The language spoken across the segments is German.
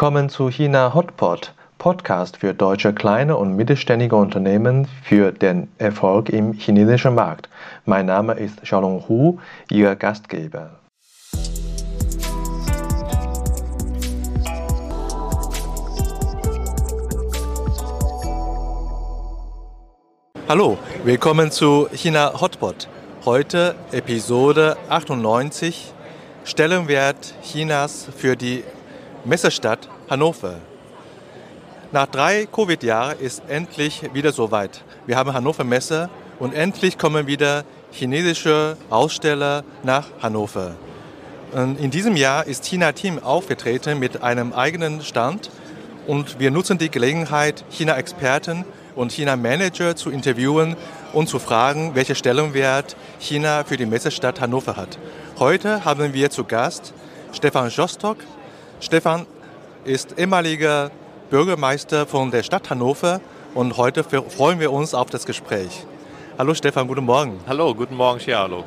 Willkommen zu China Hotpot, Podcast für deutsche kleine und mittelständige Unternehmen für den Erfolg im chinesischen Markt. Mein Name ist Xiaolong Hu, Ihr Gastgeber. Hallo, willkommen zu China Hotpot. Heute Episode 98 Stellenwert Chinas für die Messestadt Hannover. Nach drei Covid-Jahren ist endlich wieder soweit. Wir haben Hannover Messe und endlich kommen wieder chinesische Aussteller nach Hannover. Und in diesem Jahr ist China Team aufgetreten mit einem eigenen Stand und wir nutzen die Gelegenheit, China-Experten und China-Manager zu interviewen und zu fragen, welche Stellenwert China für die Messestadt Hannover hat. Heute haben wir zu Gast Stefan Jostok, Stefan ist ehemaliger Bürgermeister von der Stadt Hannover und heute freuen wir uns auf das Gespräch. Hallo Stefan, guten Morgen. Hallo, guten Morgen, hallo.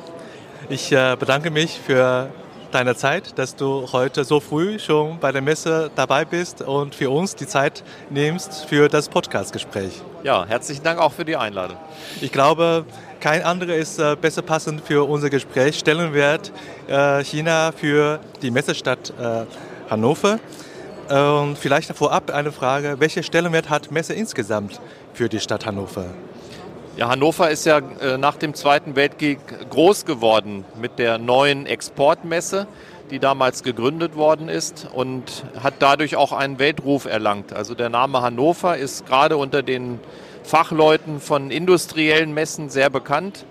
Ich äh, bedanke mich für deine Zeit, dass du heute so früh schon bei der Messe dabei bist und für uns die Zeit nimmst für das Podcastgespräch. Ja, herzlichen Dank auch für die Einladung. Ich glaube, kein anderer ist äh, besser passend für unser Gespräch. Stellenwert äh, China für die Messestadt Hannover. Und vielleicht vorab eine Frage, welche Stellenwert hat Messe insgesamt für die Stadt Hannover? Ja, Hannover ist ja äh, nach dem Zweiten Weltkrieg groß geworden mit der neuen Exportmesse, die damals gegründet worden ist und hat dadurch auch einen Weltruf erlangt. Also der Name Hannover ist gerade unter den Fachleuten von industriellen Messen sehr bekannt.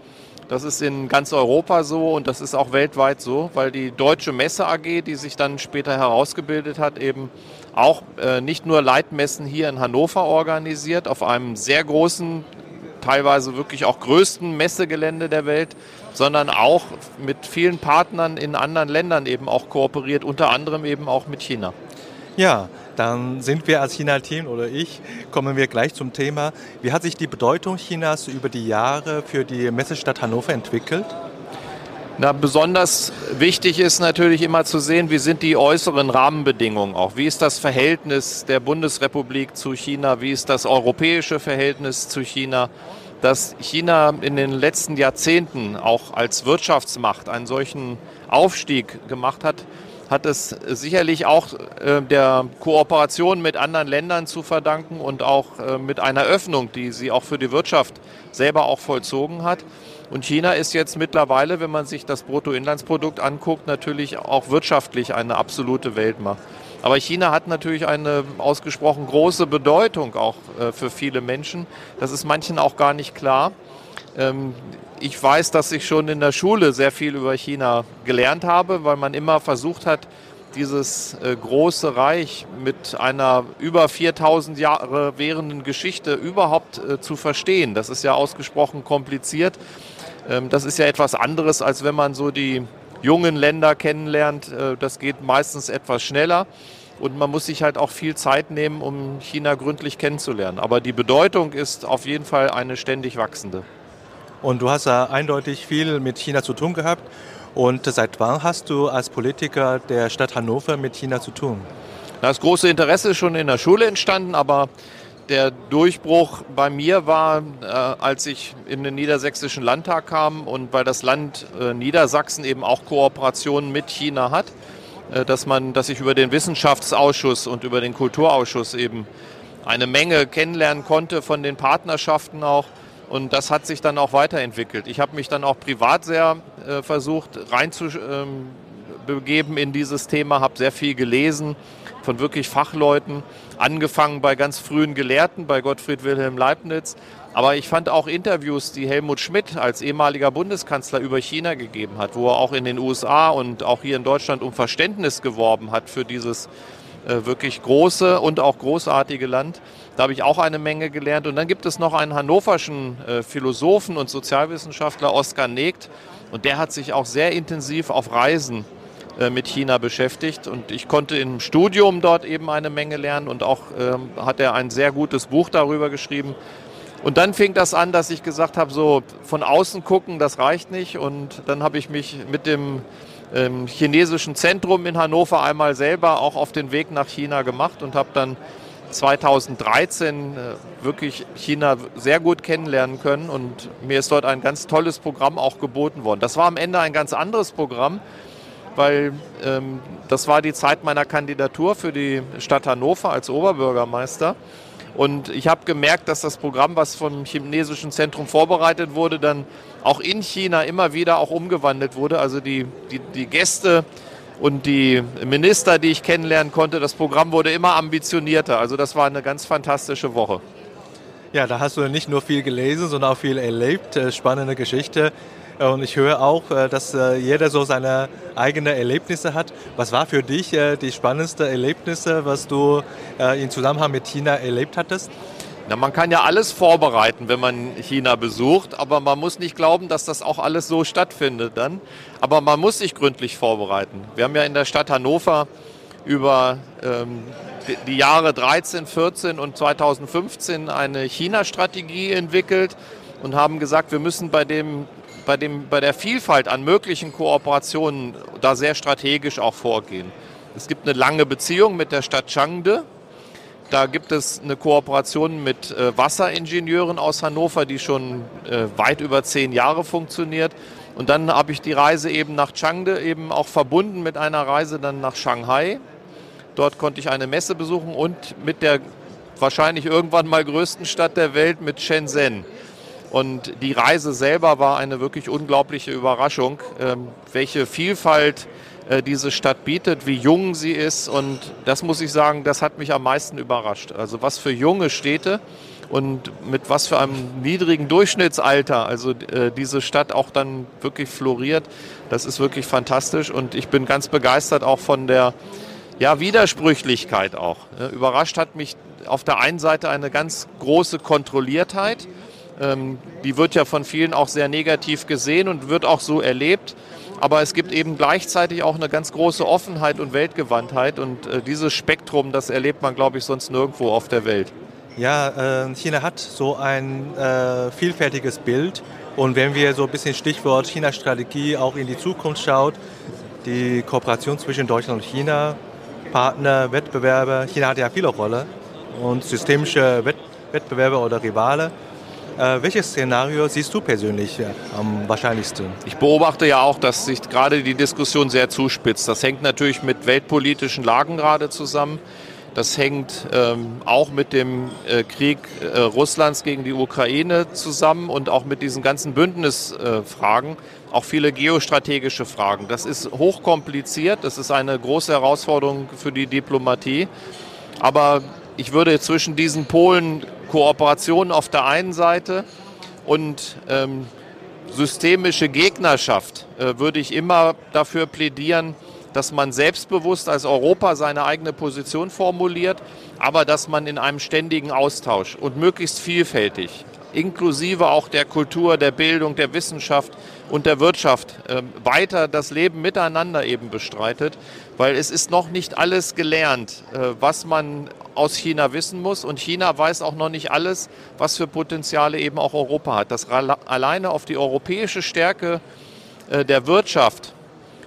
Das ist in ganz Europa so und das ist auch weltweit so, weil die Deutsche Messe AG, die sich dann später herausgebildet hat, eben auch äh, nicht nur Leitmessen hier in Hannover organisiert, auf einem sehr großen, teilweise wirklich auch größten Messegelände der Welt, sondern auch mit vielen Partnern in anderen Ländern eben auch kooperiert, unter anderem eben auch mit China. Ja, dann sind wir als China-Team oder ich, kommen wir gleich zum Thema. Wie hat sich die Bedeutung Chinas über die Jahre für die Messestadt Hannover entwickelt? Na, besonders wichtig ist natürlich immer zu sehen, wie sind die äußeren Rahmenbedingungen auch. Wie ist das Verhältnis der Bundesrepublik zu China? Wie ist das europäische Verhältnis zu China? Dass China in den letzten Jahrzehnten auch als Wirtschaftsmacht einen solchen Aufstieg gemacht hat, hat es sicherlich auch äh, der Kooperation mit anderen Ländern zu verdanken und auch äh, mit einer Öffnung, die sie auch für die Wirtschaft selber auch vollzogen hat. Und China ist jetzt mittlerweile, wenn man sich das Bruttoinlandsprodukt anguckt, natürlich auch wirtschaftlich eine absolute Weltmacht. Aber China hat natürlich eine ausgesprochen große Bedeutung auch äh, für viele Menschen. Das ist manchen auch gar nicht klar. Ähm, ich weiß, dass ich schon in der Schule sehr viel über China gelernt habe, weil man immer versucht hat, dieses äh, große Reich mit einer über 4000 Jahre währenden Geschichte überhaupt äh, zu verstehen. Das ist ja ausgesprochen kompliziert. Ähm, das ist ja etwas anderes, als wenn man so die jungen Länder kennenlernt. Äh, das geht meistens etwas schneller. Und man muss sich halt auch viel Zeit nehmen, um China gründlich kennenzulernen. Aber die Bedeutung ist auf jeden Fall eine ständig wachsende. Und du hast ja eindeutig viel mit China zu tun gehabt. Und seit wann hast du als Politiker der Stadt Hannover mit China zu tun? Das große Interesse ist schon in der Schule entstanden, aber der Durchbruch bei mir war, äh, als ich in den Niedersächsischen Landtag kam und weil das Land äh, Niedersachsen eben auch Kooperationen mit China hat, äh, dass man, dass ich über den Wissenschaftsausschuss und über den Kulturausschuss eben eine Menge kennenlernen konnte von den Partnerschaften auch und das hat sich dann auch weiterentwickelt. Ich habe mich dann auch privat sehr äh, versucht reinzubegeben ähm, in dieses Thema, habe sehr viel gelesen von wirklich Fachleuten, angefangen bei ganz frühen Gelehrten, bei Gottfried Wilhelm Leibniz. Aber ich fand auch Interviews, die Helmut Schmidt als ehemaliger Bundeskanzler über China gegeben hat, wo er auch in den USA und auch hier in Deutschland um Verständnis geworben hat für dieses äh, wirklich große und auch großartige Land. Da habe ich auch eine Menge gelernt. Und dann gibt es noch einen hannoverschen äh, Philosophen und Sozialwissenschaftler, Oskar Negt. Und der hat sich auch sehr intensiv auf Reisen äh, mit China beschäftigt. Und ich konnte im Studium dort eben eine Menge lernen. Und auch ähm, hat er ein sehr gutes Buch darüber geschrieben. Und dann fing das an, dass ich gesagt habe, so von außen gucken, das reicht nicht. Und dann habe ich mich mit dem ähm, chinesischen Zentrum in Hannover einmal selber auch auf den Weg nach China gemacht und habe dann 2013 äh, wirklich China sehr gut kennenlernen können und mir ist dort ein ganz tolles Programm auch geboten worden. Das war am Ende ein ganz anderes Programm, weil ähm, das war die Zeit meiner Kandidatur für die Stadt Hannover als Oberbürgermeister. Und ich habe gemerkt, dass das Programm, was vom chinesischen Zentrum vorbereitet wurde, dann auch in China immer wieder auch umgewandelt wurde. Also die, die, die Gäste und die Minister, die ich kennenlernen konnte, das Programm wurde immer ambitionierter. Also das war eine ganz fantastische Woche. Ja, da hast du nicht nur viel gelesen, sondern auch viel erlebt. Äh, spannende Geschichte. Und ich höre auch, äh, dass äh, jeder so seine eigenen Erlebnisse hat. Was war für dich äh, die spannendste Erlebnisse, was du im Zusammenhang mit China erlebt hattest? Na, man kann ja alles vorbereiten, wenn man China besucht, aber man muss nicht glauben, dass das auch alles so stattfindet dann. Aber man muss sich gründlich vorbereiten. Wir haben ja in der Stadt Hannover über ähm, die Jahre 13, 14 und 2015 eine China-Strategie entwickelt und haben gesagt, wir müssen bei dem bei, dem, bei der Vielfalt an möglichen Kooperationen da sehr strategisch auch vorgehen. Es gibt eine lange Beziehung mit der Stadt Changde. Da gibt es eine Kooperation mit äh, Wasseringenieuren aus Hannover, die schon äh, weit über zehn Jahre funktioniert. Und dann habe ich die Reise eben nach Changde eben auch verbunden mit einer Reise dann nach Shanghai. Dort konnte ich eine Messe besuchen und mit der wahrscheinlich irgendwann mal größten Stadt der Welt, mit Shenzhen. Und die Reise selber war eine wirklich unglaubliche Überraschung, ähm, welche Vielfalt äh, diese Stadt bietet, wie jung sie ist. Und das muss ich sagen, das hat mich am meisten überrascht. Also was für junge Städte und mit was für einem niedrigen Durchschnittsalter also äh, diese Stadt auch dann wirklich floriert. Das ist wirklich fantastisch und ich bin ganz begeistert auch von der ja, Widersprüchlichkeit auch. Überrascht hat mich auf der einen Seite eine ganz große Kontrolliertheit die wird ja von vielen auch sehr negativ gesehen und wird auch so erlebt. Aber es gibt eben gleichzeitig auch eine ganz große Offenheit und Weltgewandtheit. Und äh, dieses Spektrum, das erlebt man, glaube ich, sonst nirgendwo auf der Welt. Ja, äh, China hat so ein äh, vielfältiges Bild. Und wenn wir so ein bisschen Stichwort China-Strategie auch in die Zukunft schaut, die Kooperation zwischen Deutschland und China, Partner, Wettbewerber, China hat ja viele Rolle und systemische Wettbewerber oder Rivale. Äh, welches Szenario siehst du persönlich äh, am wahrscheinlichsten? Ich beobachte ja auch, dass sich gerade die Diskussion sehr zuspitzt. Das hängt natürlich mit weltpolitischen Lagen gerade zusammen. Das hängt ähm, auch mit dem äh, Krieg äh, Russlands gegen die Ukraine zusammen und auch mit diesen ganzen Bündnisfragen, äh, auch viele geostrategische Fragen. Das ist hochkompliziert, das ist eine große Herausforderung für die Diplomatie. Aber ich würde zwischen diesen Polen Kooperation auf der einen Seite und ähm, systemische Gegnerschaft äh, würde ich immer dafür plädieren, dass man selbstbewusst als Europa seine eigene Position formuliert, aber dass man in einem ständigen Austausch und möglichst vielfältig, inklusive auch der Kultur, der Bildung, der Wissenschaft und der Wirtschaft, äh, weiter das Leben miteinander eben bestreitet, weil es ist noch nicht alles gelernt, äh, was man aus China wissen muss. Und China weiß auch noch nicht alles, was für Potenziale eben auch Europa hat. Das alleine auf die europäische Stärke äh, der Wirtschaft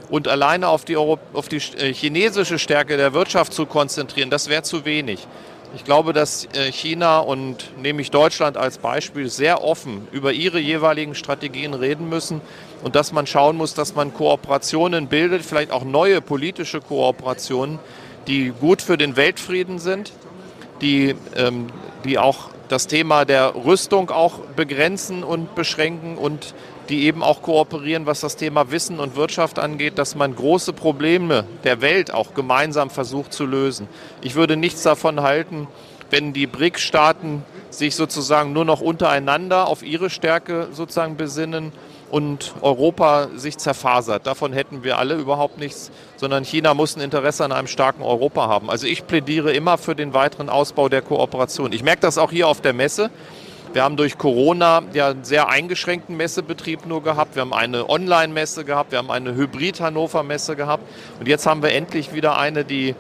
und alleine auf die, Euro auf die äh, chinesische Stärke der Wirtschaft zu konzentrieren, das wäre zu wenig. Ich glaube, dass äh, China und nehme ich Deutschland als Beispiel sehr offen über ihre jeweiligen Strategien reden müssen und dass man schauen muss, dass man Kooperationen bildet, vielleicht auch neue politische Kooperationen, die gut für den Weltfrieden sind, die, ähm, die auch das Thema der Rüstung auch begrenzen und beschränken und die eben auch kooperieren, was das Thema Wissen und Wirtschaft angeht, dass man große Probleme der Welt auch gemeinsam versucht zu lösen. Ich würde nichts davon halten, wenn die BRIC-Staaten sich sozusagen nur noch untereinander auf ihre Stärke sozusagen besinnen und Europa sich zerfasert. Davon hätten wir alle überhaupt nichts, sondern China muss ein Interesse an einem starken Europa haben. Also ich plädiere immer für den weiteren Ausbau der Kooperation. Ich merke das auch hier auf der Messe. Wir haben durch Corona ja einen sehr eingeschränkten Messebetrieb nur gehabt. Wir haben eine Online-Messe gehabt, wir haben eine Hybrid-Hannover-Messe gehabt und jetzt haben wir endlich wieder eine, die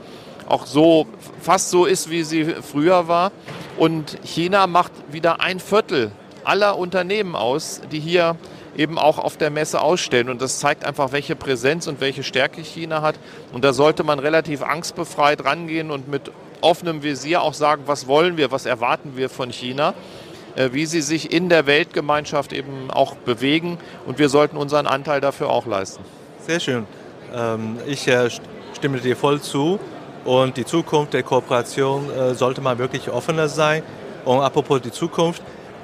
auch so fast so ist, wie sie früher war. Und China macht wieder ein Viertel aller Unternehmen aus, die hier eben auch auf der Messe ausstellen. Und das zeigt einfach, welche Präsenz und welche Stärke China hat. Und da sollte man relativ angstbefreit rangehen und mit offenem Visier auch sagen, was wollen wir, was erwarten wir von China wie sie sich in der Weltgemeinschaft eben auch bewegen. Und wir sollten unseren Anteil dafür auch leisten. Sehr schön. Ähm, ich äh, stimme dir voll zu. Und die Zukunft der Kooperation äh, sollte man wirklich offener sein. Und apropos die Zukunft,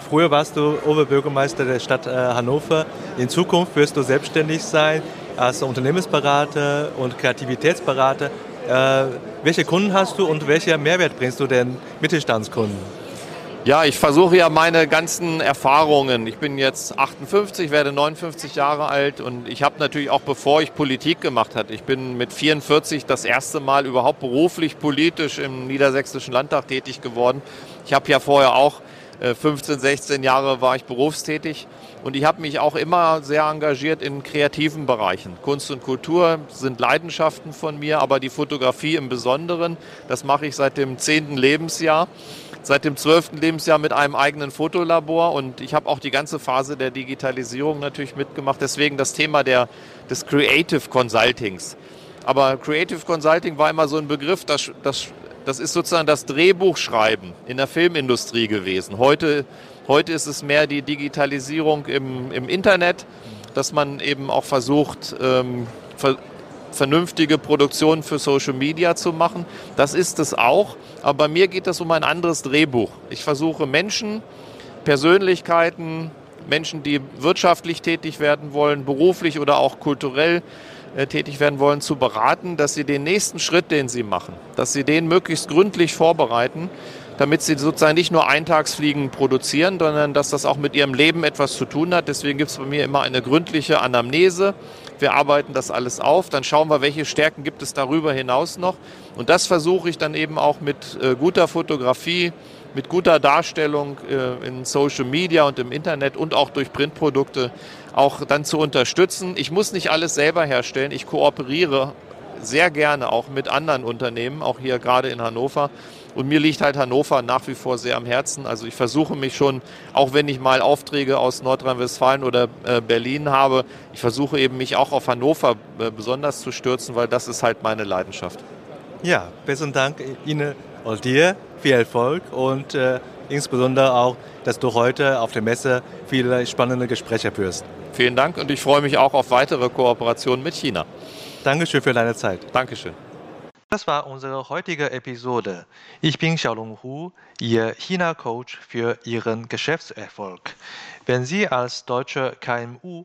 früher warst du Oberbürgermeister der Stadt Hannover. In Zukunft wirst du selbstständig sein als Unternehmensberater und Kreativitätsberater. welche Kunden hast du und welchen Mehrwert bringst du den Mittelstandskunden? Ja, ich versuche ja meine ganzen Erfahrungen. Ich bin jetzt 58, werde 59 Jahre alt und ich habe natürlich auch, bevor ich Politik gemacht habe, ich bin mit 44 das erste Mal überhaupt beruflich politisch im Niedersächsischen Landtag tätig geworden. Ich habe ja vorher auch 15, äh, 16 Jahre war ich berufstätig und ich habe mich auch immer sehr engagiert in kreativen Bereichen. Kunst und Kultur sind Leidenschaften von mir, aber die Fotografie im Besonderen, das mache ich seit dem zehnten Lebensjahr seit dem zwölften Lebensjahr mit einem eigenen Fotolabor und ich habe auch die ganze Phase der Digitalisierung natürlich mitgemacht. Deswegen das Thema der, des Creative Consultings. Aber Creative Consulting war immer so ein Begriff, das, das, das ist sozusagen das Drehbuchschreiben in der Filmindustrie gewesen. Heute, heute ist es mehr die Digitalisierung im, im Internet, dass man eben auch versucht, ähm, vernünftige Produktionen für Social Media zu machen. Das ist es auch. Aber bei mir geht es um ein anderes Drehbuch. Ich versuche Menschen, Persönlichkeiten, Menschen, die wirtschaftlich tätig werden wollen, beruflich oder auch kulturell äh, tätig werden wollen, zu beraten, dass sie den nächsten Schritt, den sie machen, dass sie den möglichst gründlich vorbereiten, damit sie sozusagen nicht nur Eintagsfliegen produzieren, sondern dass das auch mit ihrem Leben etwas zu tun hat. Deswegen gibt es bei mir immer eine gründliche Anamnese, wir arbeiten das alles auf, dann schauen wir, welche Stärken gibt es darüber hinaus noch. Und das versuche ich dann eben auch mit äh, guter Fotografie, mit guter Darstellung äh, in Social Media und im Internet und auch durch Printprodukte auch dann zu unterstützen. Ich muss nicht alles selber herstellen, ich kooperiere sehr gerne auch mit anderen Unternehmen, auch hier gerade in Hannover und mir liegt halt Hannover nach wie vor sehr am Herzen. Also ich versuche mich schon, auch wenn ich mal Aufträge aus Nordrhein-Westfalen oder äh, Berlin habe, ich versuche eben mich auch auf Hannover äh, besonders zu stürzen, weil das ist halt meine Leidenschaft. Ja, besten Dank Ihnen und dir. Viel Erfolg und äh, insbesondere auch, dass du heute auf der Messe viele spannende Gespräche führst. Vielen Dank und ich freue mich auch auf weitere Kooperationen mit China. Dankeschön für deine Zeit. Dankeschön. Das war unsere heutige Episode. Ich bin Xiaolong Hu, Ihr China-Coach für Ihren Geschäftserfolg. Wenn Sie als deutsche KMU